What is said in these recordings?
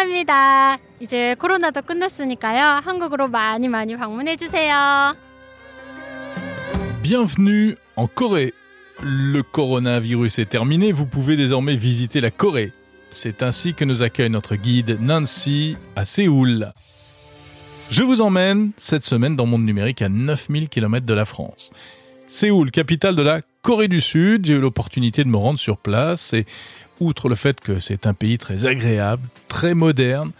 환영합니다. 이제 코로나도 끝났으니까요. 한국으로 많이 많이 방문해 주세요. Bienvenue en Corée. Le coronavirus est terminé, vous pouvez désormais visiter la Corée. C'est ainsi que nous accueille notre guide Nancy à Séoul. Je vous emmène cette semaine dans Monde Numérique à 9000 km de la France. Séoul, capitale de la Corée du Sud, j'ai eu l'opportunité de me rendre sur place et outre le fait que c'est un pays très agréable, très moderne,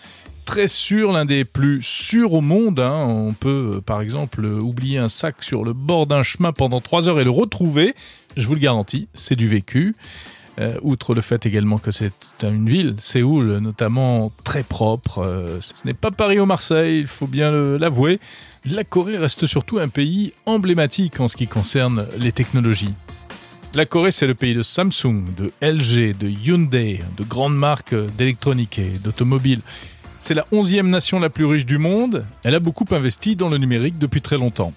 très sûr, l'un des plus sûrs au monde. hein. On peut, euh, par exemple, euh, oublier un sac sur le bord d'un chemin pendant trois heures et le retrouver. Je vous le garantis, c'est du vécu. Euh, outre le fait également que c'est une ville, Séoul, notamment très propre. euh, ce n'est pas Paris ou Marseille, il faut bien l'avouer. La Corée reste surtout un pays emblématique en ce qui concerne les technologies. La Corée, c'est le pays de Samsung, de LG, de Hyundai, de grandes marques d'électronique et d'automobile. C'est la onzième nation la plus riche du monde. Elle a beaucoup investi dans le numérique depuis très longtemps.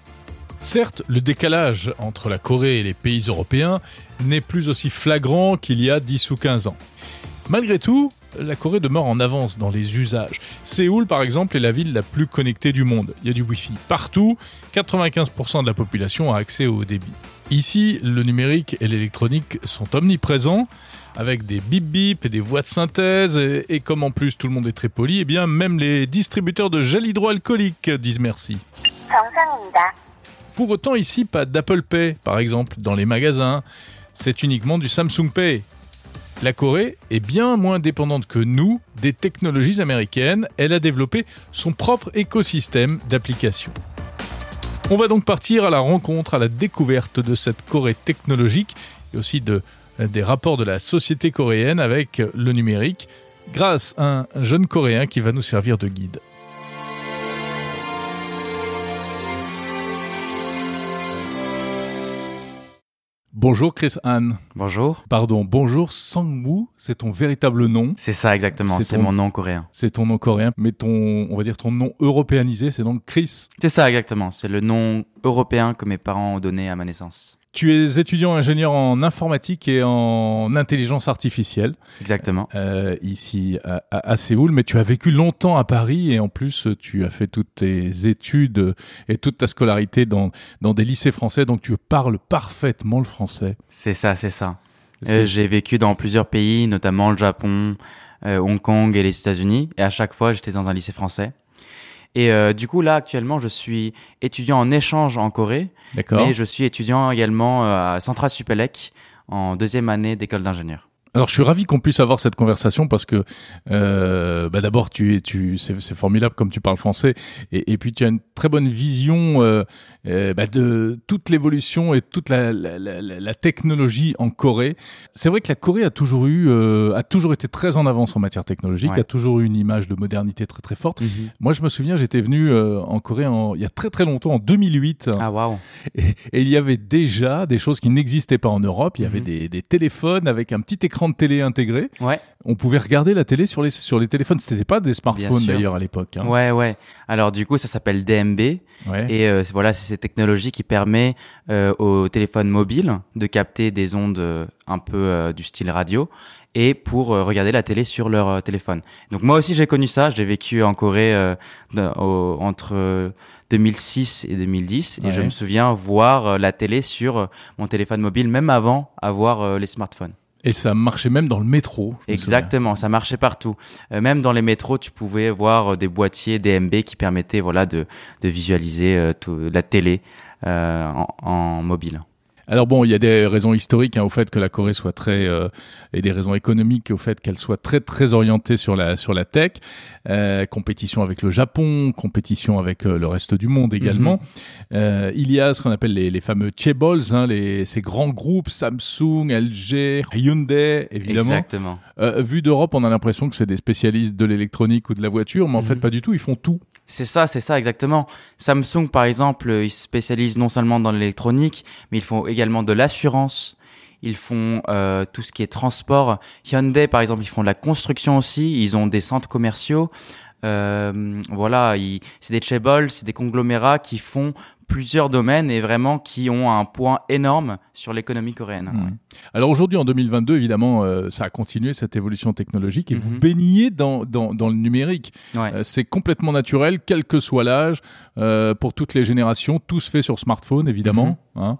Certes, le décalage entre la Corée et les pays européens n'est plus aussi flagrant qu'il y a 10 ou 15 ans. Malgré tout, la Corée demeure en avance dans les usages. Séoul, par exemple, est la ville la plus connectée du monde. Il y a du Wi-Fi partout. 95% de la population a accès au débit. Ici, le numérique et l'électronique sont omniprésents, avec des bip bip et des voix de synthèse, et, et comme en plus tout le monde est très poli, eh bien même les distributeurs de gel hydroalcoolique disent merci. Pour autant, ici, pas d'Apple Pay, par exemple, dans les magasins. C'est uniquement du Samsung Pay. La Corée est bien moins dépendante que nous des technologies américaines. Elle a développé son propre écosystème d'applications. On va donc partir à la rencontre, à la découverte de cette Corée technologique et aussi de, des rapports de la société coréenne avec le numérique grâce à un jeune Coréen qui va nous servir de guide. Bonjour Chris Anne. Bonjour. Pardon, bonjour Sangwoo, c'est ton véritable nom. C'est ça exactement, C'est mon nom coréen. C'est ton nom coréen, mais ton, on va dire ton nom européanisé, c'est donc Chris. C'est ça exactement, c'est le nom européen que mes parents ont donné à ma naissance. Tu es étudiant ingénieur en informatique et en intelligence artificielle Exactement. euh, ici à, à- Séoul, mais tu as vécu longtemps à Paris et en plus tu as fait toutes tes études et toute ta scolarité dans, dans des lycées français, donc tu parles parfaitement le français. C'est ça, c'est ça. Euh, que- J'ai vécu dans plusieurs pays, notamment le Japon, euh, Hong Kong et les États-Unis, et à chaque fois j'étais dans un lycée français. Et euh, du coup là actuellement je suis étudiant en échange en Corée, D'accord. mais je suis étudiant également euh, à Central Supélec en deuxième année d'école d'ingénieur. Alors je suis ravi qu'on puisse avoir cette conversation parce que euh, bah, d'abord tu es tu c'est formidable comme tu parles français et, et puis tu as une très bonne vision euh, euh, bah, de toute l'évolution et toute la, la, la, technologie en Corée. C'est vrai que la Corée a toujours eu euh, a toujours été très en avance en matière technologique, Ouais. a toujours eu une image de modernité très très forte. Moi je me souviens j'étais venu euh, en Corée en, il y a très très longtemps en 2008 Ah waouh. et, et il y avait déjà des choses qui n'existaient pas en Europe. Il y avait Mhm. des, des téléphones avec un petit écran de télé intégré. Ouais. On pouvait regarder la télé sur les, sur les téléphones. C'était pas des smartphones d'ailleurs à l'époque. hein. Ouais, ouais. Alors du coup, ça s'appelle DMB. Ouais. Et euh, voilà, c'est cette technologie qui permet euh, aux téléphones mobiles de capter des ondes euh, un peu euh, du style radio et pour regarder la télé sur leur téléphone. Donc moi aussi j'ai connu ça, j'ai vécu en Corée au- entre euh, 2006 et 2010 et je me souviens voir la télé sur mon téléphone mobile même avant avoir les smartphones. Et ça marchait même dans le métro. Exactement, ça marchait partout. Euh, même dans les métros, tu pouvais voir euh, des boîtiers DMB qui permettaient voilà de, de visualiser euh, tout- la télé en mobile. Alors bon, il y a des raisons historiques hein, au fait que la Corée soit très euh, et des raisons économiques au fait qu'elle soit très très orientée sur la sur la tech, euh, compétition avec le Japon, compétition avec euh, le reste du monde également. Euh, il y a ce qu'on appelle les, les fameux chaebols, hein, les ces grands groupes Samsung, LG, Hyundai évidemment. Exactement. Vu d'Europe, on a l'impression que c'est des spécialistes de l'électronique ou de la voiture, mais en fait Mhm. pas du tout. Ils font tout. C'est ça, c'est ça exactement. Samsung par exemple, ils se spécialisent non seulement dans l'électronique, mais ils font également de l'assurance. Ils font euh, tout ce qui est transport. Hyundai, par exemple, ils font de la construction aussi. Ils ont des centres commerciaux. Euh, voilà, c'est des chaebols, c'est des conglomérats qui font plusieurs domaines et vraiment qui ont un point énorme sur l'économie coréenne. Mmh. Alors aujourd'hui, en 2022, évidemment, euh, ça a continué cette évolution technologique et vous Mhm. baignez dans, dans, dans le numérique. Ouais. Euh, c'est complètement naturel, quel que soit l'âge, euh, pour toutes les générations, tout se fait sur smartphone, évidemment. Mhm. hein.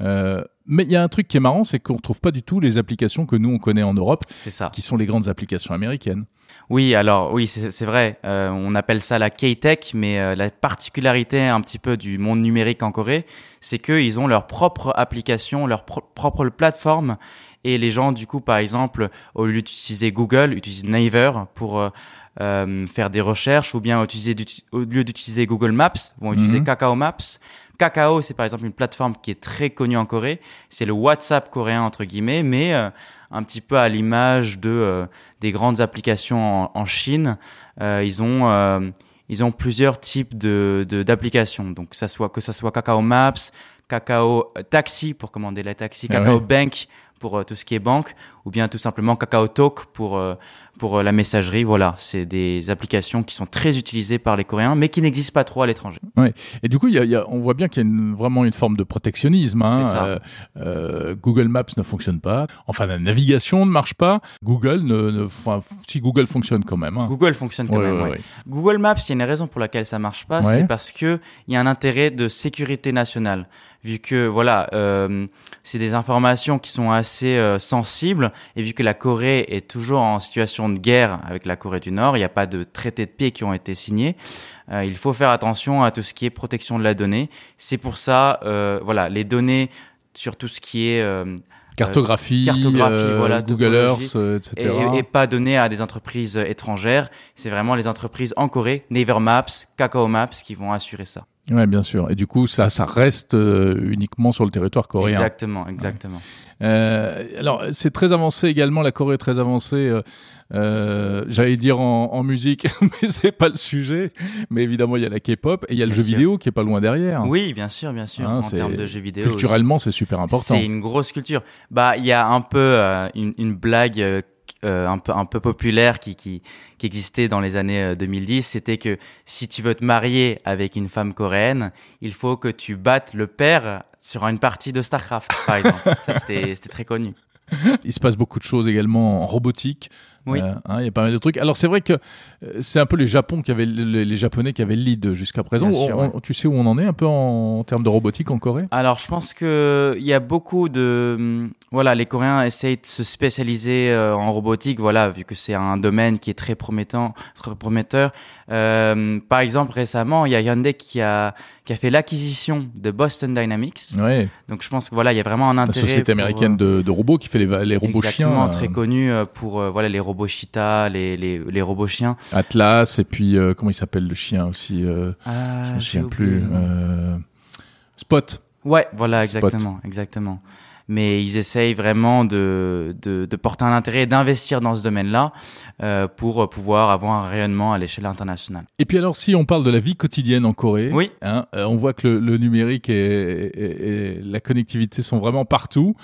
Euh, mais il y a un truc qui est marrant, c'est qu'on retrouve pas du tout les applications que nous on connaît en Europe, C'est ça. qui sont les grandes applications américaines. Oui, alors oui, c'est vrai. Euh, on appelle ça la K-Tech, mais euh, la particularité un petit peu du monde numérique en Corée, c'est qu'ils ont leur propre application, leur pro- propre plateforme. Et les gens, du coup, par exemple, au lieu d'utiliser Google, utilisent Naver pour euh, faire des recherches, ou bien utiliser, au lieu d'utiliser Google Maps, vont utiliser Mhm. Kakao Maps. Kakao, c'est par exemple une plateforme qui est très connue en Corée. C'est le WhatsApp coréen entre guillemets, mais euh, un petit peu à l'image de euh, des grandes applications en, en Chine. Euh, ils ont euh, ils ont plusieurs types de de- d'applications. Donc ça soit que ça soit Kakao Maps, Kakao euh, Taxi pour commander la taxi, Ah Kakao ouais. Bank pour euh, tout ce qui est banque, ou bien tout simplement Kakao Talk pour euh, pour euh, la messagerie. Voilà, c'est des applications qui sont très utilisées par les Coréens, mais qui n'existent pas trop à l'étranger. Et du coup, y a, y a- on voit bien qu'il y a une- vraiment une forme de protectionnisme. hein. Euh, euh, Google Maps ne fonctionne pas. Enfin, la navigation ne marche pas. Google ne, ne- enfin, si Google fonctionne quand même. hein. Google fonctionne quand Ouais, même. ouais, ouais. ouais. Google Maps, il y a une raison pour laquelle ça marche pas, Ouais. c'est parce que il y a un intérêt de sécurité nationale. Vu que voilà, euh, c'est des informations qui sont assez euh, sensibles et vu que la Corée est toujours en situation de guerre avec la Corée du Nord, il n'y a pas de traités de paix qui ont été signés. Euh, il faut faire attention à tout ce qui est protection de la donnée. C'est pour ça, euh, voilà, les données sur tout ce qui est euh, Cartographie, cartographie, euh, voilà, Google. Earth, euh, etc. et, et pas donné à des entreprises euh, étrangères. C'est vraiment les entreprises en Corée, Naver Maps, Kakao Maps, qui vont assurer ça. Ouais, bien sûr. Et du coup, ça, ça reste euh, uniquement sur le territoire coréen. Exactement, exactement. Euh, alors, c'est très avancé également. La Corée est très avancée. euh, euh, J'allais dire en, en musique, mais c'est pas le sujet. Mais évidemment, il y a la K-pop et il y a le Bien jeu sûr. vidéo qui est pas loin derrière. Oui, bien sûr, bien sûr. Hein, en termes de jeux vidéo. Culturellement, c'est super important. c'est une grosse culture. Bah, il y a un peu euh, une, une blague euh, euh, un peu un peu populaire qui qui qui existait dans les années euh, 2010. C'était que si tu veux te marier avec une femme coréenne, il faut que tu battes le père sur une partie de Starcraft, par exemple. C'était très connu. Il se passe beaucoup de choses également en robotique. Oui. Euh, hein, il y a pas mal de trucs. Alors c'est vrai que euh, c'est un peu les Japon qui avaient les, les Japonais qui avaient le lead jusqu'à présent. Bien sûr, On- on- tu sais où on en est un peu en, en termes de robotique en Corée? Alors, je pense que il y a beaucoup de hum, voilà, les Coréens essayent de se spécialiser euh, en robotique, voilà, vu que c'est un domaine qui est très promettant, très prometteur. Euh, par exemple, récemment, il y a Hyundai qui a qui a fait l'acquisition de Boston Dynamics. Ouais. Donc, je pense que voilà, il y a vraiment un La intérêt. société pour, américaine euh, de, de robots qui fait les, robots exactement, chiens. très euh, connue euh, pour euh, voilà les robots cheetah, les les les robots chiens. Atlas et puis euh, comment il s'appelle le chien aussi euh, Ah, Je me souviens oublié plus. euh, Spot. Ouais, voilà, Spot. exactement, exactement. Mais ils essayent vraiment de, de, de porter un intérêt et d'investir dans ce domaine-là euh, pour pouvoir avoir un rayonnement à l'échelle internationale. Et puis alors si on parle de la vie quotidienne en Corée, Oui. hein, euh, on voit que le, le numérique et, et- et la connectivité sont vraiment partout.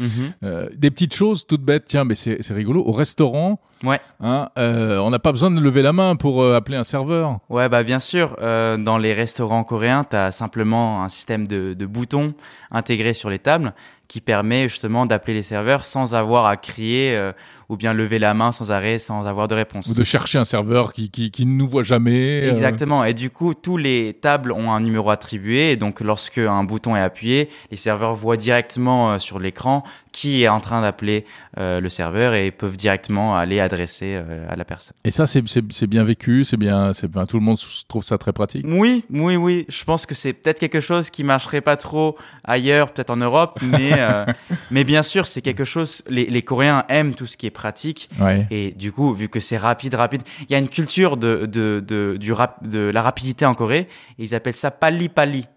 Euh, des petites choses toutes bêtes, tiens, mais c'est rigolo. Au restaurant, Ouais. hein, on n'a pas besoin de lever la main pour appeler un serveur. Ouais, bah bien sûr, dans les restaurants coréens, tu as simplement un système de, de boutons intégré sur les tables qui permet justement d'appeler les serveurs sans avoir à crier euh, ou bien lever la main sans arrêt, sans avoir de réponse. Ou de chercher un serveur qui, qui, qui ne nous voit jamais. euh. Exactement. Et du coup, tous les tables ont un numéro attribué. Et donc, lorsque un bouton est appuyé, les serveurs voient directement euh, sur l'écran qui est en train d'appeler euh, le serveur et peuvent directement aller adresser euh, à la personne. Et ça, c'est bien vécu, c'est bien, tout le monde trouve ça très pratique. Oui, oui, oui. Je pense que c'est peut-être quelque chose qui marcherait pas trop ailleurs, peut-être en Europe, mais euh, mais bien sûr, c'est quelque chose. Les, les Coréens aiment tout ce qui est pratique. Ouais. Et du coup, vu que c'est rapide, rapide, il y a une culture de, de, de, du rap, de la rapidité en Corée. Et ils appellent ça pali pali.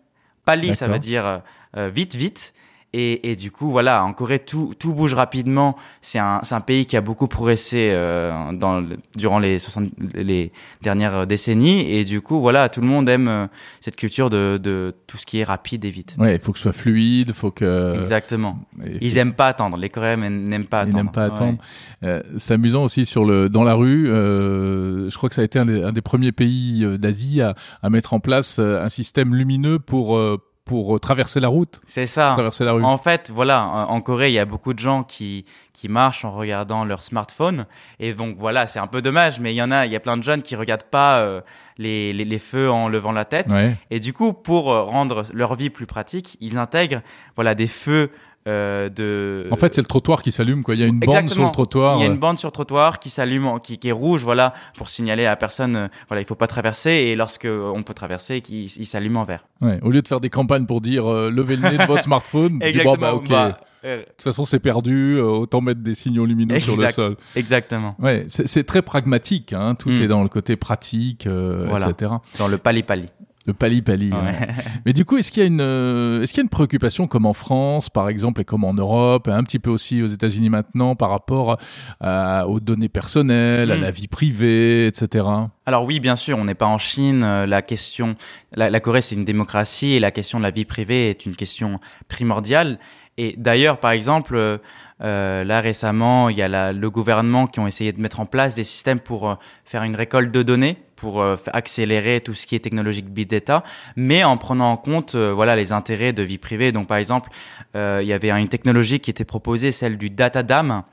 Pali, ça veut dire euh, euh, vite, vite. Et, et du coup, voilà, en Corée, tout, tout bouge rapidement. C'est un, un pays qui a beaucoup progressé euh, dans durant les, 60, les dernières décennies. Et du coup, voilà, tout le monde aime euh, cette culture de, de tout ce qui est rapide et vite. Ouais, il faut que ce soit fluide, faut que. Exactement. Ils aiment pas attendre. Les Coréens n'aiment pas Ils attendre. n'aiment pas Ouais. attendre. Euh, c'est amusant aussi sur le dans la rue. euh, je crois que ça a été un des, un des premiers pays euh, d'Asie à, à mettre en place euh, un système lumineux pour euh, pour euh, traverser la route, C'est ça. traverser la rue. En fait, voilà, en Corée, il y a beaucoup de gens qui, qui marchent en regardant leur smartphone. Et donc, voilà, c'est un peu dommage, mais il y en a, il y a plein de jeunes qui regardent pas euh, les, les, les feux en levant la tête. Ouais. Et du coup, pour euh, rendre leur vie plus pratique, ils intègrent, voilà, des feux euh, de. En fait, c'est le trottoir qui s'allume, quoi. Il y a une bande sur le trottoir. Il y a une bande sur le trottoir qui s'allume, qui, qui est rouge, voilà, pour signaler à la personne, euh, voilà, il faut pas traverser. Et lorsque euh, on peut traverser, il s'allume en vert. ouais. Au lieu de faire des campagnes pour dire euh, levez le nez de votre smartphone, dis, bon, bah, ok. Bah, De toute façon, c'est perdu. autant mettre des signaux lumineux sur le sol. exactement. Ouais, c'est très pragmatique. Hein. Tout Mm. est dans le côté pratique, Voilà. etc. Dans le pali-pali. Le ouais. Ouais. Mais du coup, est-ce qu'il y a une, euh, est-ce qu'il y a une préoccupation comme en France, par exemple, et comme en Europe, un petit peu aussi aux États-Unis maintenant, par rapport à- aux données personnelles, à Mm. la vie privée, etc. Alors oui, bien sûr, on n'est pas en Chine. euh, La question, la, la Corée, c'est une démocratie et la question de la vie privée est une question primordiale. Et d'ailleurs, par exemple, euh, euh, là récemment, il y a la- le gouvernement qui ont essayé de mettre en place des systèmes pour euh, faire une récolte de données, pour euh, accélérer tout ce qui est technologique big data, mais en prenant en compte euh, voilà les intérêts de vie privée. Donc par exemple, euh, il y avait une technologie qui était proposée, celle du data dam.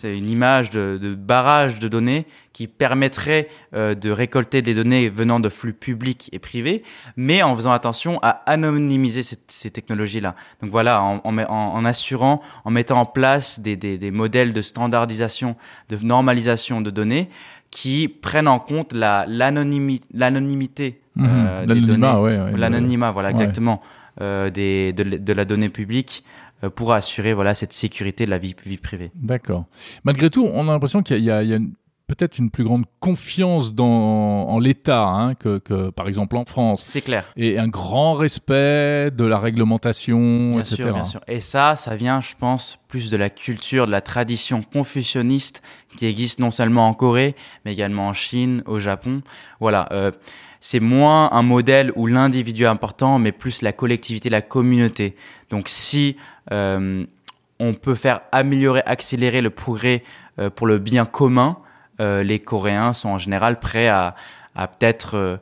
C'est une image de, de barrage de données qui permettrait euh, de récolter des données venant de flux publics et privés, mais en faisant attention à anonymiser ces, ces technologies-là. Donc voilà, en, en, en- assurant, en mettant en place des, des, des modèles de standardisation, de normalisation de données qui prennent en compte la l'anonymi- l'anonymité Mhm. euh, des L'anonymat, données. ouais, ouais, L'anonymat, voilà, exactement, euh, des, de, de la donnée publique pour assurer voilà cette sécurité de la vie, vie privée. D'accord. Malgré tout, on a l'impression qu'il y a, il y a- il y a une- peut-être une plus grande confiance dans en l'État hein, que, que, par exemple, en France, C'est clair. et un grand respect de la réglementation, Bien etc. sûr, bien sûr. Et ça, ça vient, je pense, plus de la culture, de la tradition confucianiste qui existe non seulement en Corée, mais également en Chine, au Japon. Voilà. euh, c'est moins un modèle où l'individu est important, mais plus la collectivité, la communauté. Donc, si euh, on peut faire améliorer, accélérer le progrès euh, pour le bien commun, euh, les Coréens sont en général prêts à, à peut-être euh,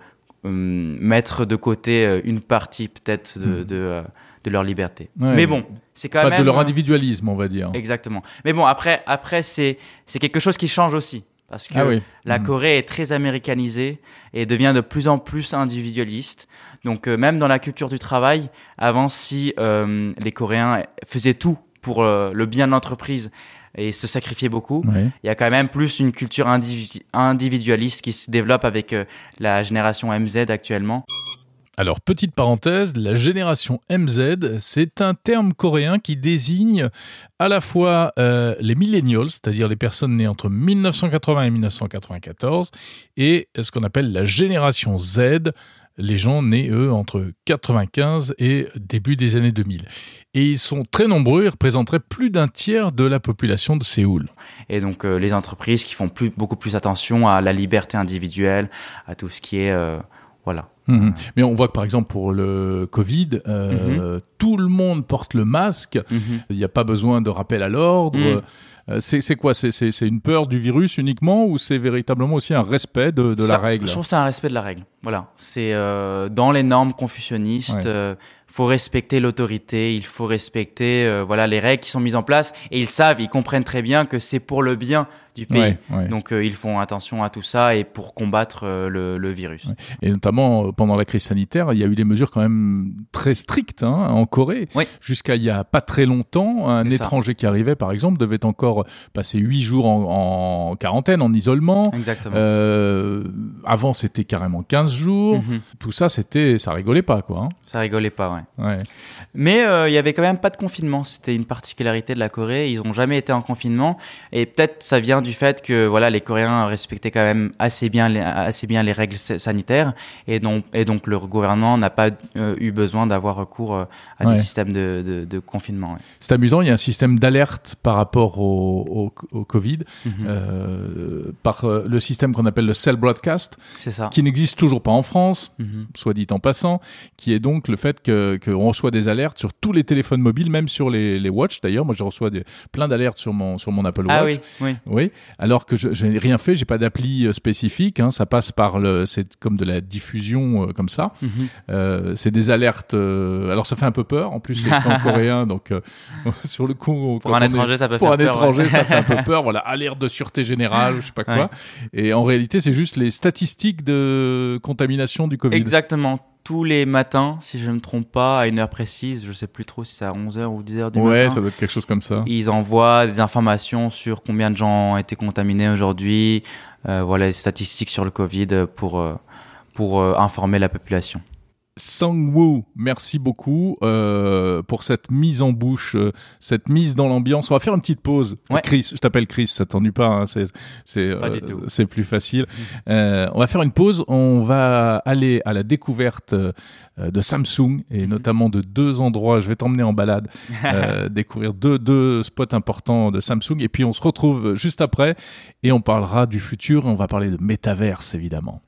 hum, mettre de côté euh, une partie peut-être de, Mhm. de, euh, de leur liberté. Ouais. Mais bon, c'est quand même de leur individualisme, on va dire. Exactement. Mais bon, après, après c'est c'est quelque chose qui change aussi parce que Ah oui. la Mhm. Corée est très américanisée et devient de plus en plus individualiste. Donc euh, même dans la culture du travail, avant si euh, les Coréens faisaient tout pour euh, le bien de l'entreprise et se sacrifiaient beaucoup, il y a quand même plus une culture individu- individualiste qui se développe avec la génération MZ actuellement. Alors, petite parenthèse, la génération MZ, c'est un terme coréen qui désigne à la fois euh, les millennials, c'est-à-dire les personnes nées entre 1980 et 1994, et ce qu'on appelle la génération Z, les gens nés, eux, entre 95 et début des années 2000. Et ils sont très nombreux, ils représenteraient plus d'un tiers de la population de Séoul. Et donc euh, les entreprises qui font beaucoup plus attention à la liberté individuelle, à tout ce qui est... euh, voilà. Mhm. Mais on voit que par exemple pour le Covid, euh, tout le monde porte le masque. Mhm. Il n'y a pas besoin de rappel à l'ordre. Euh, c'est quoi? C'est une peur du virus uniquement ou c'est véritablement aussi un respect de, de la règle? Je trouve que c'est un respect de la règle. Voilà. C'est euh, dans les normes confucianistes. Ouais. Faut respecter l'autorité, il faut respecter euh, voilà les règles qui sont mises en place et ils savent, ils comprennent très bien que c'est pour le bien du pays. Ouais, ouais. Donc euh, ils font attention à tout ça et pour combattre euh, le, le virus. Ouais. Et notamment euh, pendant la crise sanitaire, il y a eu des mesures quand même très strictes hein, en Corée. Oui. Jusqu'à il y a pas très longtemps, un ça. étranger qui arrivait par exemple devait encore passer huit jours en, en quarantaine, en isolement. Exactement. Avant c'était carrément 15 jours. Mhm. Tout ça c'était, ça rigolait pas quoi. hein. Ça rigolait pas, ouais. Ouais. Mais euh, il y avait quand même pas de confinement. C'était une particularité de la Corée. Ils ont jamais été en confinement. Et peut-être ça vient du fait que voilà, les Coréens respectaient quand même assez bien les, assez bien les règles sa- sanitaires. Et donc, et donc le gouvernement n'a pas euh, eu besoin d'avoir recours euh, à Ouais. des systèmes de, de, de confinement. ouais. C'est amusant, il y a un système d'alerte par rapport au, au, au Covid, Mhm. euh, par euh, le système qu'on appelle le cell broadcast, C'est ça. qui n'existe toujours pas en France, Mhm. soit dit en passant, qui est donc le fait que que qu'on reçoit des alertes sur tous les téléphones mobiles, même sur les, les watch d'ailleurs. Moi, je reçois des, plein d'alertes sur mon sur mon Apple Watch. Ah oui, oui. Oui, alors que je, je n'ai rien fait, j'ai pas d'appli euh, spécifique. Hein, ça passe par le, c'est comme de la diffusion euh, comme ça. Mhm. Euh, c'est des alertes. euh, alors ça fait un peu peur. En plus, c'est en coréen, donc euh, sur le coup, Pour un est- étranger, ça peut pour faire un peur, étranger, ouais. ça fait un peu peur. Voilà, alerte de sûreté générale, je sais pas quoi. Ouais. Et en réalité, c'est juste les statistiques de contamination du Covid. Exactement. Tous les matins, si je ne me trompe pas, à une heure précise, je sais plus trop si c'est à 11h ou 10h du Ouais, matin. ça doit être quelque chose comme ça. Ils envoient des informations sur combien de gens ont été contaminés aujourd'hui, euh, voilà, les statistiques sur le Covid pour, euh, pour euh, informer la population. Sang-woo, merci beaucoup euh, pour cette mise en bouche, euh, cette mise dans l'ambiance. On va faire une petite pause. Ouais. Chris, je t'appelle Chris, ça t'ennuie pas, hein, c'est c'est c'est plus facile. Euh, on va faire une pause. On va aller à la découverte euh, de Samsung et Mhm. notamment de deux endroits. Je vais t'emmener en balade, euh, découvrir deux deux spots importants de Samsung et puis on se retrouve juste après et on parlera du futur. On va parler de métaverse évidemment.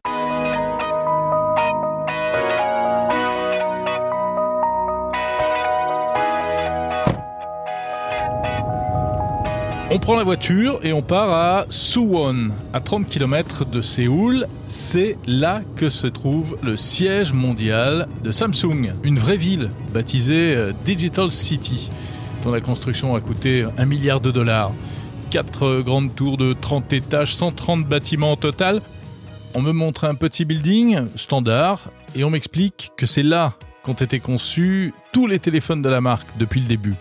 On prend la voiture et on part à Suwon, à 30 km de Séoul. C'est là que se trouve le siège mondial de Samsung, une vraie ville baptisée euh, Digital City, dont la construction a coûté un milliard de dollars. Quatre grandes tours de 30 étages, 130 bâtiments au total. On me montre un petit building standard et on m'explique que c'est là qu'ont été conçus tous les téléphones de la marque depuis le début.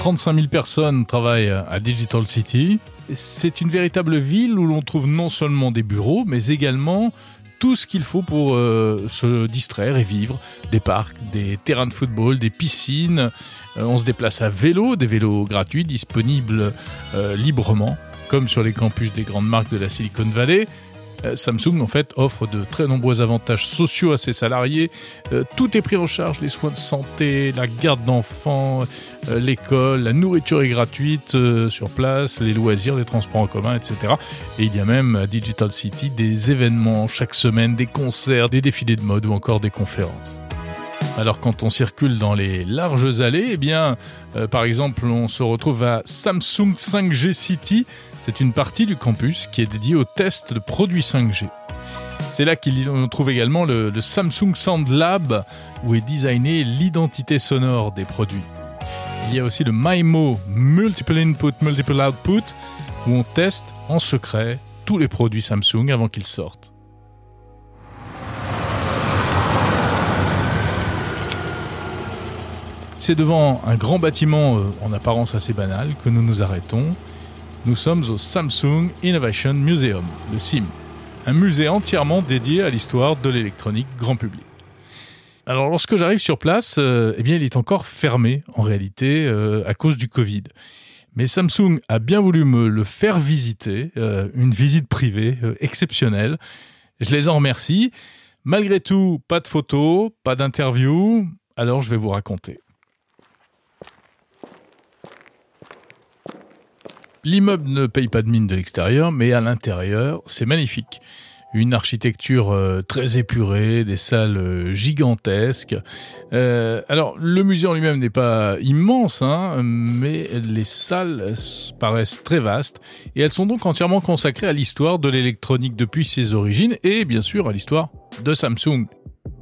35 000 personnes travaillent à Digital City. C'est une véritable ville où l'on trouve non seulement des bureaux, mais également tout ce qu'il faut pour euh, se distraire et vivre. Des parcs, des terrains de football, des piscines. Euh, on se déplace à vélo, des vélos gratuits disponibles euh, librement, comme sur les campus des grandes marques de la Silicon Valley. Euh, Samsung en fait offre de très nombreux avantages sociaux à ses salariés. Euh, tout est pris en charge, les soins de santé, la garde d'enfants, euh, l'école, la nourriture est gratuite sur place, les loisirs, les transports en commun, etc. Et il y a même à Digital City des événements chaque semaine, des concerts, des défilés de mode ou encore des conférences. Alors quand on circule dans les larges allées, eh bien, euh, par exemple, on se retrouve à Samsung 5G City. C'est une partie du campus qui est dédiée au test de produits 5G. C'est là qu'on trouve également le, le Samsung Sound Lab, où est designée l'identité sonore des produits. Il y a aussi le MIMO Multiple Input, Multiple Output, où on teste en secret tous les produits Samsung avant qu'ils sortent. C'est devant un grand bâtiment euh, en apparence assez banal que nous nous arrêtons. Nous sommes au Samsung Innovation Museum, le SIM, un musée entièrement dédié à l'histoire de l'électronique grand public. Alors lorsque j'arrive sur place, euh, eh bien il est encore fermé en réalité euh, à cause du Covid. Mais Samsung a bien voulu me le faire visiter, une visite privée exceptionnelle. Je les en remercie. Malgré tout, pas de photos, pas d'interview, alors je vais vous raconter. L'immeuble ne paye pas de mine de l'extérieur, mais à l'intérieur, c'est magnifique. Une architecture euh, très épurée, des salles euh, gigantesques. Euh, alors, le musée en lui-même n'est pas immense, hein, mais les salles paraissent très vastes et elles sont donc entièrement consacrées à l'histoire de l'électronique depuis ses origines et bien sûr à l'histoire de Samsung.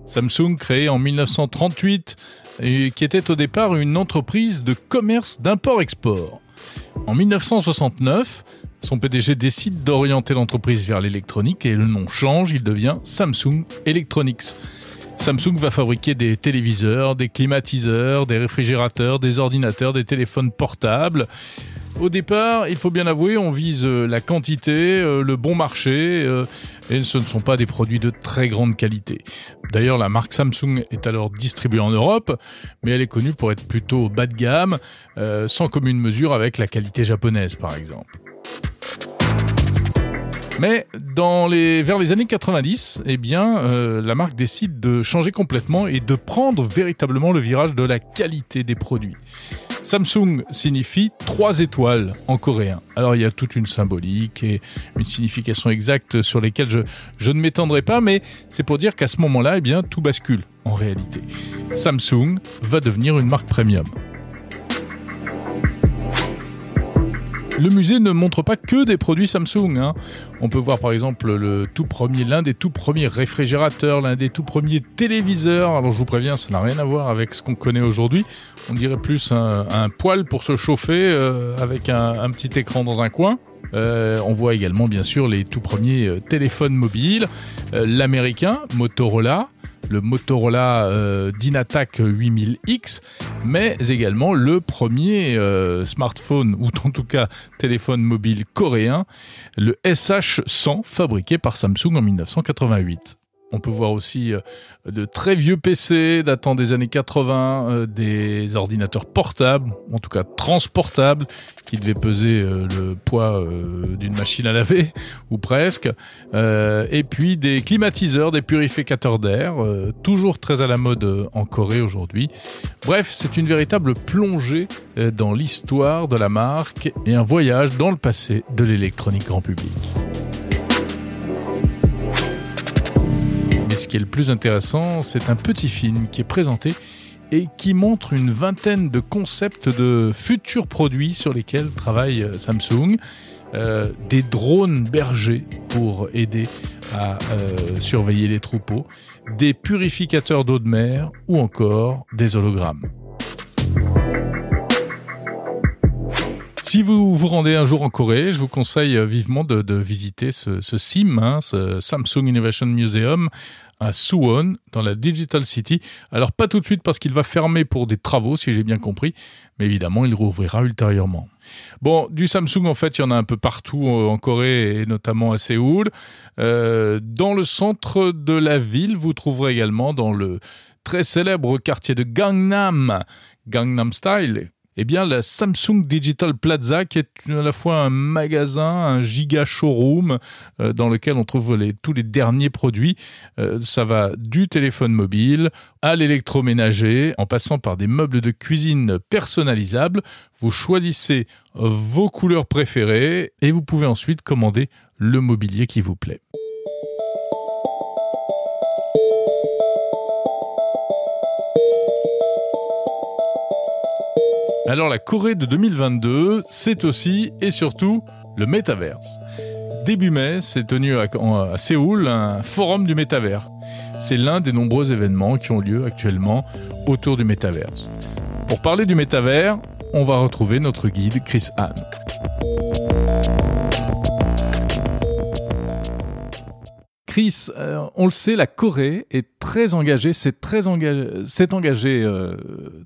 Samsung créé en 1938 et qui était au départ une entreprise de commerce d'import-export. En 1969, son PDG décide d'orienter l'entreprise vers l'électronique et le nom change, il devient Samsung Electronics. Samsung va fabriquer des téléviseurs, des climatiseurs, des réfrigérateurs, des ordinateurs, des téléphones portables. Au départ, il faut bien avouer, on vise euh, la quantité, euh, le bon marché, euh, et ce ne sont pas des produits de très grande qualité. D'ailleurs, la marque Samsung est alors distribuée en Europe, mais elle est connue pour être plutôt bas de gamme, sans commune mesure avec la qualité japonaise, par exemple. Mais vers les années 90, eh la marque décide de changer complètement et de prendre véritablement le virage de la qualité des produits. Samsung signifie trois étoiles en coréen. Alors il y a toute une symbolique et une signification exacte sur lesquelles je, ne m'étendrai pas, mais c'est pour dire qu'à ce moment-là, eh tout bascule en réalité. Samsung va devenir une marque premium. Le musée ne montre pas que des produits Samsung. Hein. On peut voir par exemple le tout premier, l'un des tout premiers réfrigérateurs, l'un des tout premiers téléviseurs. Alors je vous préviens, ça n'a rien à voir avec ce qu'on connaît aujourd'hui. On dirait plus un, un poêle pour se chauffer euh, avec un, petit écran dans un coin. Euh, on voit également bien sûr les tout premiers euh, téléphones mobiles, l'américain Motorola, le Motorola euh, Dynatac 8000X, mais également le premier euh, smartphone, ou en tout cas téléphone mobile coréen, le SH100, fabriqué par Samsung en 1988. On peut voir aussi euh, de très vieux PC datant des années 80, euh, des ordinateurs portables, en tout cas transportables, qui devaient peser euh, le poids d'une machine à laver, ou presque, et puis des climatiseurs, des purificateurs d'air, toujours très à la mode en Corée aujourd'hui. Bref, c'est une véritable plongée dans l'histoire de la marque et un voyage dans le passé de l'électronique grand public. Ce qui est le plus intéressant, c'est un petit film qui est présenté et qui montre une vingtaine de concepts de futurs produits sur lesquels travaille euh, Samsung. Euh, des drones bergers pour aider à euh, surveiller les troupeaux, des purificateurs d'eau de mer ou encore des hologrammes. Si vous vous rendez un jour en Corée, je vous conseille vivement de, visiter ce, ce SIM, hein, ce Samsung Innovation Museum, à Suwon, dans la Digital City. Alors pas tout de suite parce qu'il va fermer pour des travaux, si j'ai bien compris, mais évidemment il rouvrira ultérieurement. Bon, du Samsung en fait, il y en a un peu partout euh, en Corée et notamment à Séoul. Euh, dans le centre de la ville, vous trouverez également dans le très célèbre quartier de Gangnam, Gangnam Style, eh bien la Samsung Digital Plaza qui est à la fois un magasin, un giga showroom euh, dans lequel on trouve tous les derniers produits. Euh, ça va du téléphone mobile à l'électroménager en passant par des meubles de cuisine personnalisables. Vous choisissez vos couleurs préférées et vous pouvez ensuite commander le mobilier qui vous plaît. Alors la Corée de 2022, c'est aussi et surtout le métaverse. Début mai, s'est tenu à, Séoul un forum du métavers. C'est l'un des nombreux événements qui ont lieu actuellement autour du métaverse. Pour parler du métavers, on va retrouver notre guide Chris Hahn. Chris, euh, on le sait, la Corée est très engagée, c'est très engagé, s'est engagée euh,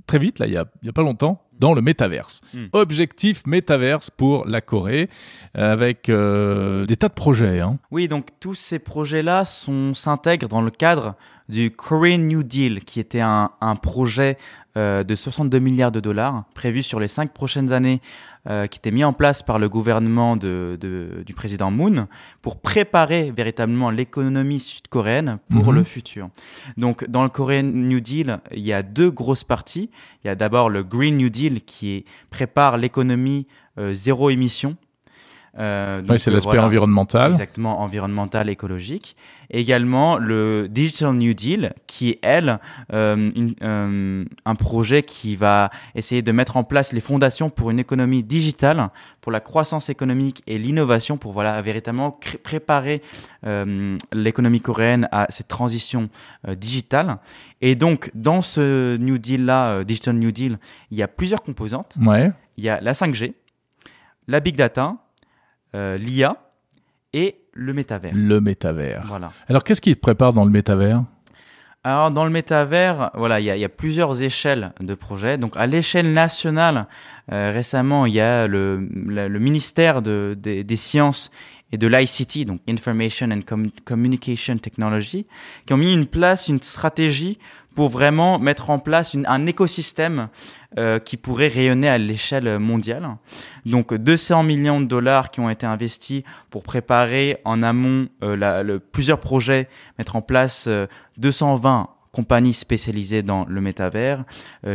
très vite, là, il y a, pas longtemps, dans le métaverse. Mm. Objectif métaverse pour la Corée, avec euh, des tas de projets. Hein. Oui, donc tous ces projets-là s'intègrent dans le cadre du Korean New Deal, qui était un, un projet euh, de 62 milliards de dollars prévu sur les cinq prochaines années euh, qui était mis en place par le gouvernement de, de, du président Moon pour préparer véritablement l'économie sud-coréenne pour mmh. le futur. Donc, dans le Korean New Deal, il y a deux grosses parties. Il y a d'abord le Green New Deal qui prépare l'économie euh, zéro émission euh, oui, c'est l'aspect voilà, environnemental. Exactement, environnemental, écologique. Également le Digital New Deal, qui est, elle, euh, une, euh, un projet qui va essayer de mettre en place les fondations pour une économie digitale, pour la croissance économique et l'innovation, pour voilà, véritablement préparer euh, l'économie coréenne à cette transition digitale. Et donc, dans ce New Deal-là, Digital New Deal, il y a plusieurs composantes. Ouais. Il y a la 5G, la Big Data, euh, l'IA et le métavers. Le métavers. Voilà. Alors, qu'est-ce qui te prépare dans le métavers? Alors dans le métavers, voilà, il y a, y a, plusieurs échelles de projets. Donc à l'échelle nationale, euh, récemment, il y a le, ministère de, de, des sciences et de l'ICT, donc Information and Com Communication Technology, qui ont mis une place, une stratégie pour vraiment mettre en place une, un écosystème euh, qui pourrait rayonner à l'échelle mondiale. Donc 200 millions de dollars qui ont été investis pour préparer en amont euh, la, le, plusieurs projets, mettre en place euh, 220 compagnies spécialisées dans le métavers,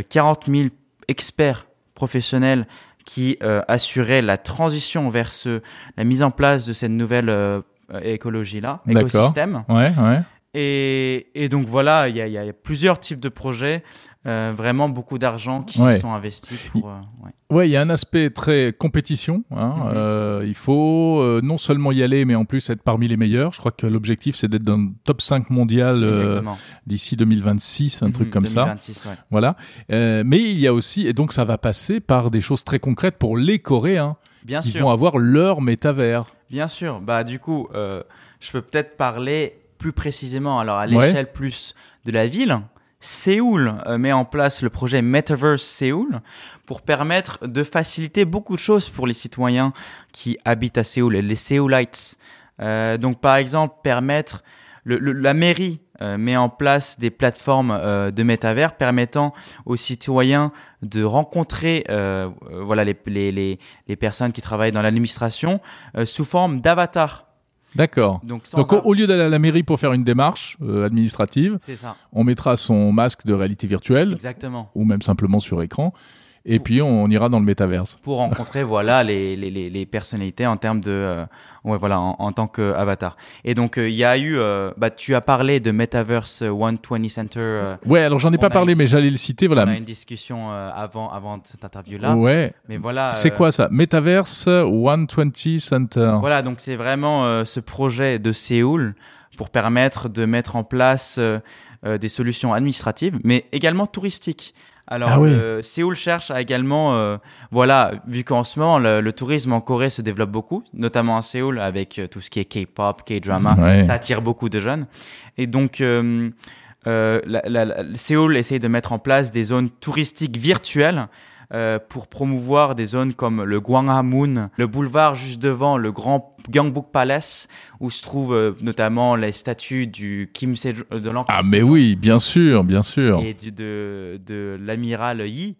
40 000 experts professionnels qui euh, assuraient la transition vers ce, la mise en place de cette nouvelle euh, écologie-là, écosystème. Ouais, ouais. Et, et donc voilà, il y a, il y a plusieurs types de projets, euh, vraiment beaucoup d'argent qui Ouais. sont investis pour. euh, ouais. Ouais, il y a un aspect très compétition. hein. Mhm. Euh, il faut euh, non seulement y aller, mais en plus être parmi les meilleurs. Je crois que l'objectif, c'est d'être dans le top 5 mondial euh, d'ici 2026, un truc Mhm, comme ça. 2026, ouais. Voilà. Mais il y a aussi, et donc ça va passer par des choses très concrètes pour les Coréens Bien qui sûr. vont avoir leur métavers. Bien sûr. Bah, du coup, je peux peut-être parler plus précisément, alors à Ouais. l'échelle plus de la ville. Séoul euh, met en place le projet Metaverse Séoul pour permettre de faciliter beaucoup de choses pour les citoyens qui habitent à Séoul, les Séoulites. Euh, donc, par exemple, permettre le- le- la mairie euh, met en place des plateformes euh, de métavers permettant aux citoyens de rencontrer euh, voilà les, les, les, les personnes qui travaillent dans l'administration sous forme d'avatar. D'accord. Donc, au, lieu d'aller à la mairie pour faire une démarche euh, administrative, ça, on mettra son masque de réalité virtuelle exactement. ou même simplement sur écran, et puis on, ira dans le métaverse. Pour rencontrer voilà les, les, les, personnalités en termes de euh, ouais voilà en, en tant qu'avatar. Et donc euh, il y a eu euh, bah tu as parlé de Metaverse 120 Center. euh, Ouais, alors j'en ai On pas parlé, une- mais j'allais le citer. on Voilà. a une discussion euh, avant avant cette interview là. Ouais. Mais voilà. C'est euh, quoi ça? Metaverse 120 Center. Voilà, donc c'est vraiment euh, ce projet de Séoul pour permettre de mettre en place euh, euh, des solutions administratives, mais également touristiques. Alors, Ah euh, Séoul cherche à également, euh, voilà, vu qu'en ce moment le, le tourisme en Corée se développe beaucoup, notamment à Séoul avec euh, tout ce qui est K-pop, K-drama, Ouais. ça attire beaucoup de jeunes. Et donc, euh, euh, la- la- la- Séoul essaye de mettre en place des zones touristiques virtuelles euh, pour promouvoir des zones comme le Gwanghwamun, le boulevard juste devant le grand Gyeongbok Palace, où se trouvent euh, notamment les statues du Kim Sejong, euh, de l'empereur Ah mais oui, bien sûr, bien sûr. et du- de, de l'amiral Yi.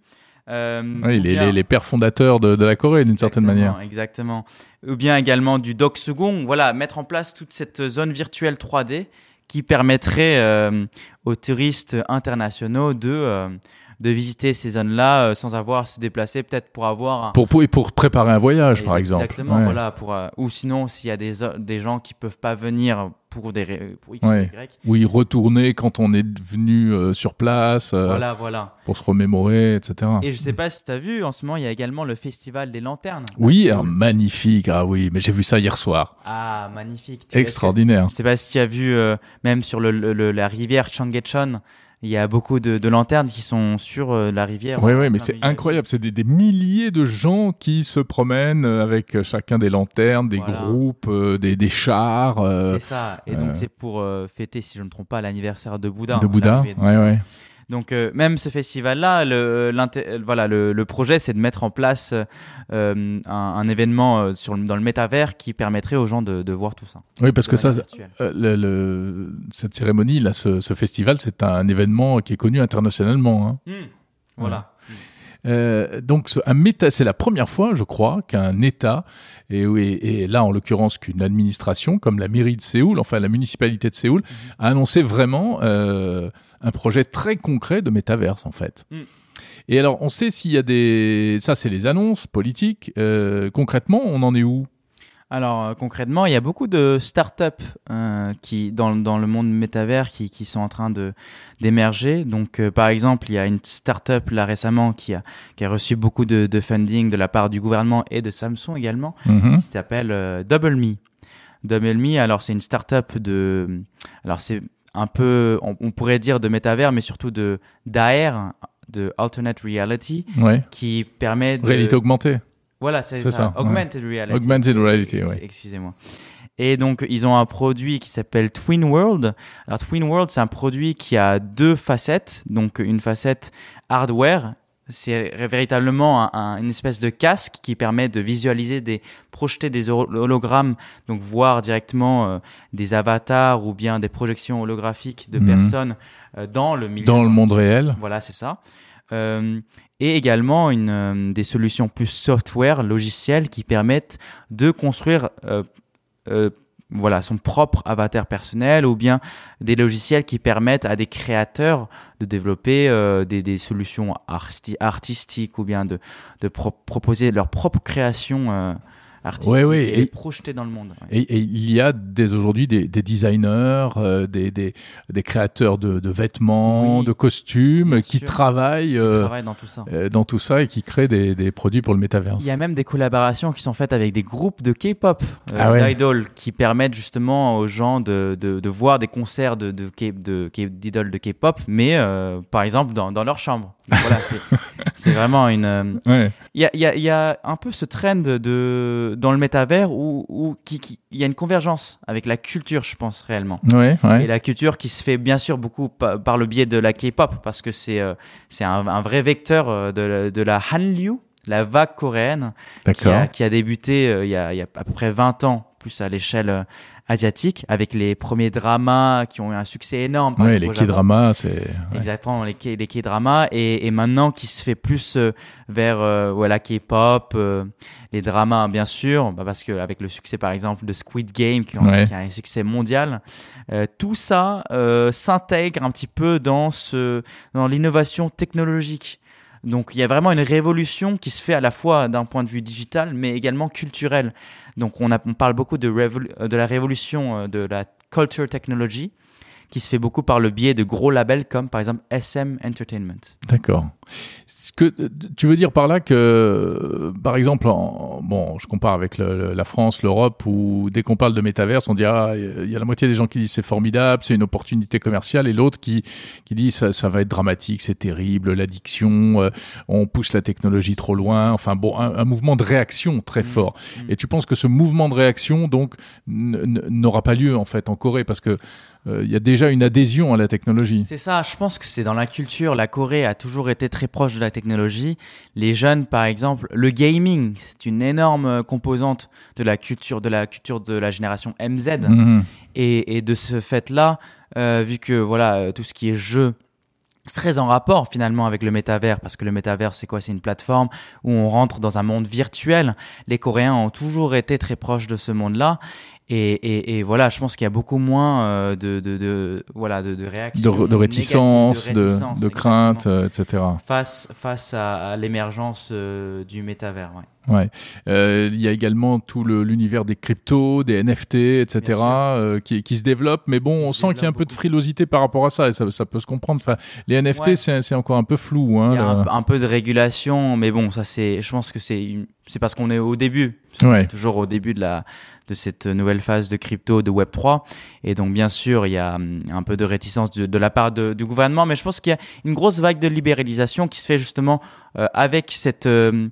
Euh, Oui, ou les, bien- les, les pères fondateurs de, de la Corée, d'une certaine manière. Exactement. Ou bien également du Second. Voilà, mettre en place toute cette zone virtuelle 3D qui permettrait euh, aux touristes internationaux de, euh, de visiter ces zones-là euh, sans avoir à se déplacer, peut-être pour avoir un. Pour, pour, et pour préparer un voyage, par exemple. Exactement, Ouais. voilà. Pour, euh, ou sinon, s'il y a des, des gens qui peuvent pas venir pour des pour X Ouais. ou Y. Ou y retourner quand on est venu euh, sur place euh, Voilà, voilà. pour se remémorer, etc. Et je sais pas si tu as vu, en ce moment, il y a également le festival des lanternes. Oui, ah, magnifique. Ah oui, mais j'ai vu ça hier soir. Ah, magnifique. Tu- Extraordinaire. Je sais pas si tu as vu, euh, même sur le, le- le- la rivière Changechon, il y a beaucoup de, de lanternes qui sont sur euh, la rivière. Oui, oui, mais plein c'est incroyable. C'est des, des milliers de gens qui se promènent euh, avec euh, chacun des lanternes, des Voilà. groupes, euh, des, des chars euh, C'est ça. Et euh, donc, c'est pour euh, fêter, si je ne me trompe pas, l'anniversaire de Bouddha. de hein, Bouddha. de- Ouais, ouais. Donc, euh, même ce festival-là, le, euh, voilà, le, le projet, c'est de mettre en place euh, un, un événement sur le- dans le métavers qui permettrait aux gens de, de voir tout ça. Oui, parce que ça, le, cette cérémonie, là, ce, ce festival, c'est un événement qui est connu internationalement. hein. Hmm. Voilà. Euh, donc, ce- un méta, c'est la première fois, je crois, qu'un État, et, et, et là, en l'occurrence, qu'une administration, comme la mairie de Séoul, enfin la municipalité de Séoul, a annoncé vraiment euh, un projet très concret de métaverse, en fait. Mm. Et alors, on sait s'il y a des... Ça, c'est les annonces politiques. Euh, concrètement, on en est où? Alors euh, concrètement, il y a beaucoup de startups euh, qui dans, dans le monde métavers qui, qui sont en train de d'émerger. Donc euh, par exemple, il y a une startup là récemment qui a qui a reçu beaucoup de, de funding de la part du gouvernement et de Samsung également, Mhm. qui s'appelle euh, Double Me. Double Me, alors c'est une startup de alors c'est un peu on, on pourrait dire de métavers mais surtout de d'AR de alternate reality Ouais. qui permet de Réalité augmentée. voilà, c'est ça. ça, Augmented reality. Augmented reality, ouais. Excusez-moi. Et donc, ils ont un produit qui s'appelle Twin World. Alors, Twin World, c'est un produit qui a deux facettes. Donc, une facette hardware. C'est véritablement un- un- une espèce de casque qui permet de visualiser des, projeter des holo- hologrammes, donc voir directement euh, des avatars ou bien des projections holographiques de Mhm. personnes euh, dans le milieu. Dans le monde réel. Voilà, c'est ça. Euh, et également une, des solutions plus software, logicielles, qui permettent de construire euh, euh, voilà, son propre avatar personnel ou bien des logiciels qui permettent à des créateurs de développer euh, des, solutions arti- artistiques ou bien de, de pro- proposer leur propre création euh, artistique Ouais, ouais, et, projeter dans le monde. ouais. Et, et il y a dès aujourd'hui des, des designers, euh, des, des, des créateurs de, de vêtements, Oui, de costumes qui travaillent euh, travaillent dans tout ça. euh, dans tout ça et qui créent des, des produits pour le métaverse. Il y a même des collaborations qui sont faites avec des groupes de K-pop, Ah d'idoles, qui permettent justement aux gens de, de, de voir des concerts de, de, de, d'idoles de K-pop, mais par exemple dans, dans leur chambre. Voilà, c'est, vraiment une. euh, Ouais. Il y a, il y, a, il y a un peu ce trend de, dans le métavers où, où qui, qui- il y a une convergence avec la culture, je pense, réellement. Ouais, ouais. Et la culture qui se fait bien sûr beaucoup pa- par le biais de la K-pop, parce que c'est, euh, c'est un, un vrai vecteur euh, de, la- de la Hanliu, la vague coréenne, qui a, qui a débuté euh, il, y a, il y a à peu près 20 ans, plus à l'échelle asiatique, avec les premiers dramas qui ont eu un succès énorme. par Ouais, les. K-dramas, c'est. ouais. Exactement, les, K- les K-dramas, et, et maintenant qui se fait plus euh, vers euh, voilà, K-pop, euh, les dramas bien sûr, bah, parce que avec le succès par exemple de Squid Game, qui, ont- Ouais. qui a un succès mondial, euh, tout ça euh, s'intègre un petit peu dans, ce, dans l'innovation technologique. Donc il y a vraiment une révolution qui se fait à la fois d'un point de vue digital, mais également culturel. Donc on, parle beaucoup de, euh, de la révolution euh, de la culture technology, qui se fait beaucoup par le biais de gros labels comme par exemple SM Entertainment. D'accord. Ce que tu veux dire par là que, par exemple, en, bon, je compare avec le- la France, l'Europe, où dès qu'on parle de métaverse, on dit ah, il y a la moitié des gens qui disent c'est formidable, c'est une opportunité commerciale, et l'autre qui qui dit ça, ça va être dramatique, c'est terrible, l'addiction, euh, on pousse la technologie trop loin. Enfin bon, un, un mouvement de réaction très Mhm. fort. Mhm. Et tu penses que ce mouvement de réaction donc n'aura pas lieu en fait en Corée parce que il y a déjà une adhésion à la technologie. C'est ça, je pense que c'est dans la culture. La Corée a toujours été très proche de la technologie. Les jeunes, par exemple, le gaming, c'est une énorme euh, composante de la culture de la culture de la génération MZ. Mhm. Et, et de ce fait-là, euh, vu que voilà euh, tout ce qui est jeu, c'est très en rapport finalement avec le métavers, parce que le métavers c'est quoi? C'est une plateforme où on rentre dans un monde virtuel. Les Coréens ont toujours été très proches de ce monde-là. Et, et, et voilà, je pense qu'il y a beaucoup moins euh, de, de, de voilà de, de réactions, de réticence, négatives, de, réticence, de exactement, crainte, euh, etc. face face à, à l'émergence euh, du métavers. Ouais. Ouais. Euh, il y a également tout l'univers des cryptos, des NFT, etc. Euh, qui, qui se développe. Mais bon, on se sent qu'il y a un peu de frilosité par rapport à ça, et ça, ça peut se comprendre. Enfin, les NFT, Ouais. c'est c'est encore un peu flou. Hein, Il y a un, peu de régulation, mais bon, ça c'est, je pense que c'est parce qu'on est au début. Ouais. toujours au début de la de cette nouvelle phase de crypto de Web 3 et donc bien sûr il y a hum, un peu de réticence de, de la part de- du gouvernement mais je pense qu'il y a une grosse vague de libéralisation qui se fait justement euh, avec cette euh,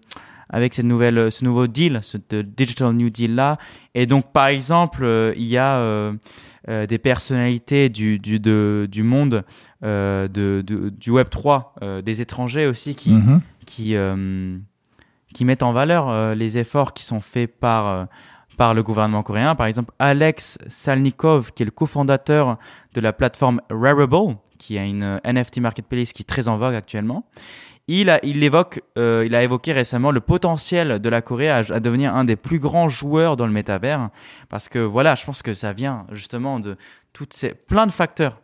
avec cette nouvelle ce nouveau deal ce digital new deal là et donc par exemple euh, il y a euh, euh, des personnalités du du de- du monde de, de- du Web 3 euh, des étrangers aussi qui Mhm. qui, euh, qui mettent en valeur euh, les efforts qui sont faits par, euh, par le gouvernement coréen. Par exemple, Alex Salnikov, qui est le cofondateur de la plateforme Rarible, qui est une euh, NFT marketplace qui est très en vogue actuellement. Il a, il, a évoqué récemment le potentiel de la Corée à, à devenir un des plus grands joueurs dans le métavers. Parce que voilà, je pense que ça vient justement de toutes ces, plein de facteurs.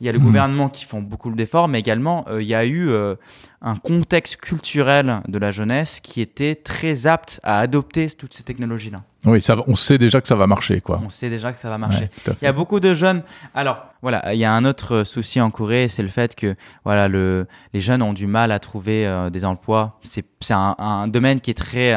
Il y a le Mhm. gouvernement qui font beaucoup d'efforts, mais également euh, il y a eu euh, un contexte culturel de la jeunesse qui était très apte à adopter toutes ces technologies-là. Oui, ça, on sait déjà que ça va marcher, quoi. On sait déjà que ça va marcher. Ouais. Il y a beaucoup de jeunes. Alors, voilà, il y a un autre souci en Corée, c'est le fait que voilà, le, les jeunes ont du mal à trouver euh, des emplois. C'est un, un domaine qui est très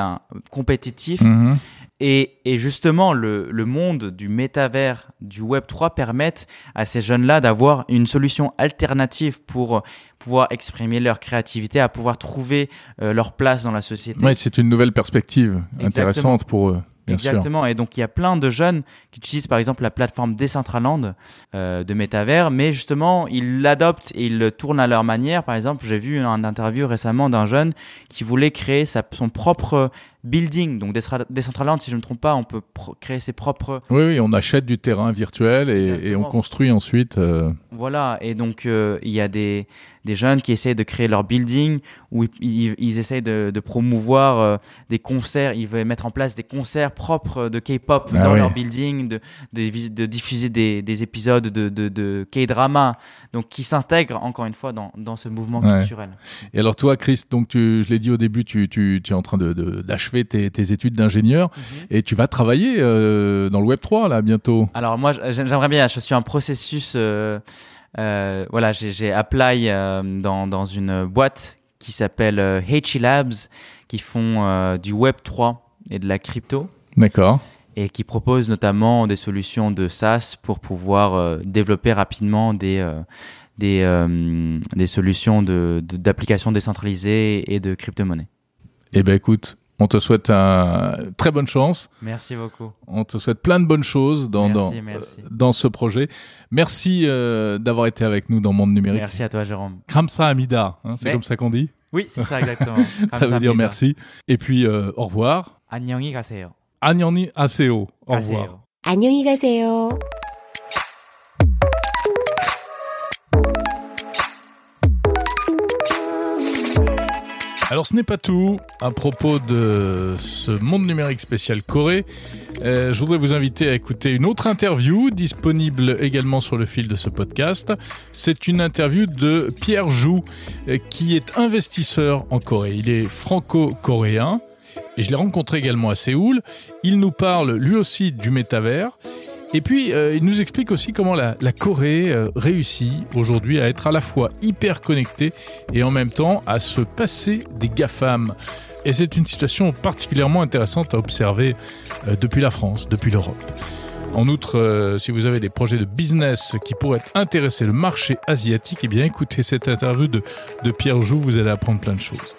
compétitif. Mhm. Et, et justement, le, le monde du métavers, du Web 3 permettent à ces jeunes-là d'avoir une solution alternative pour pouvoir exprimer leur créativité, à pouvoir trouver euh, leur place dans la société. Ouais, c'est une nouvelle perspective Exactement. intéressante pour eux, bien sûr. Exactement. Et donc, il y a plein de jeunes qui utilisent par exemple la plateforme Decentraland euh, de métavers, mais justement, ils l'adoptent et ils le tournent à leur manière. Par exemple, j'ai vu une interview récemment d'un jeune qui voulait créer sa, son propre building. Donc, Decentraland, si je ne me trompe pas, on peut créer ses propres. Oui, oui, on achète du terrain virtuel et, et on construit ensuite. euh, Voilà. Et donc, euh, il y a des, des jeunes qui essayent de créer leur building où ils, ils, ils essayent de, de promouvoir euh, des concerts. Ils veulent mettre en place des concerts propres de K-pop Ah dans oui. leur building, de, de, de diffuser des, des épisodes de, de, K-drama. Donc, qui s'intègrent encore une fois dans, dans ce mouvement Ouais. culturel. Et alors toi, Chris, donc tu, je l'ai dit au début, tu, tu, tu es en train d'achever achevé tes, tes études d'ingénieur et tu vas travailler euh, dans le Web 3 là bientôt. Alors moi, j'ai- j'aimerais bien. Je suis en processus. euh, euh, voilà, j'ai apply dans dans une boîte qui s'appelle euh, Heichi Labs, qui font du Web 3 et de la crypto D'accord. et qui proposent notamment des solutions de SaaS pour pouvoir développer rapidement des des euh, des solutions de de- d'applications décentralisées et de crypto-monnaies. Eh ben écoute, on te souhaite un très bonne chance. Merci beaucoup. On te souhaite plein de bonnes choses dans Merci, dans, merci. euh, dans ce projet. Merci euh, d'avoir été avec nous dans Monde Numérique. Merci à toi, Jérôme. Kamsa Amida, hein, c'est Mais- comme ça qu'on dit. Oui, c'est ça exactement. ça veut dire merci. Et puis euh, au revoir. 안녕히 가세요. Agnani Aseo. Au 가세요. revoir. 안녕히 가세요. Alors ce n'est pas tout. À propos de ce monde numérique spécial Corée, euh, je voudrais vous inviter à écouter une autre interview disponible également sur le fil de ce podcast. C'est une interview de Pierre Jou, euh, qui est investisseur en Corée. Il est franco-coréen et je l'ai rencontré également à Séoul. Il nous parle lui aussi du métavers. Et puis, euh, il nous explique aussi comment la, Corée euh, réussit aujourd'hui à être à la fois hyper connectée et en même temps à se passer des GAFAM. Et c'est une situation particulièrement intéressante à observer euh, depuis la France, depuis l'Europe. En outre, si vous avez des projets de business qui pourraient intéresser le marché asiatique, eh bien écoutez cette interview de, de Pierre Joux, vous allez apprendre plein de choses.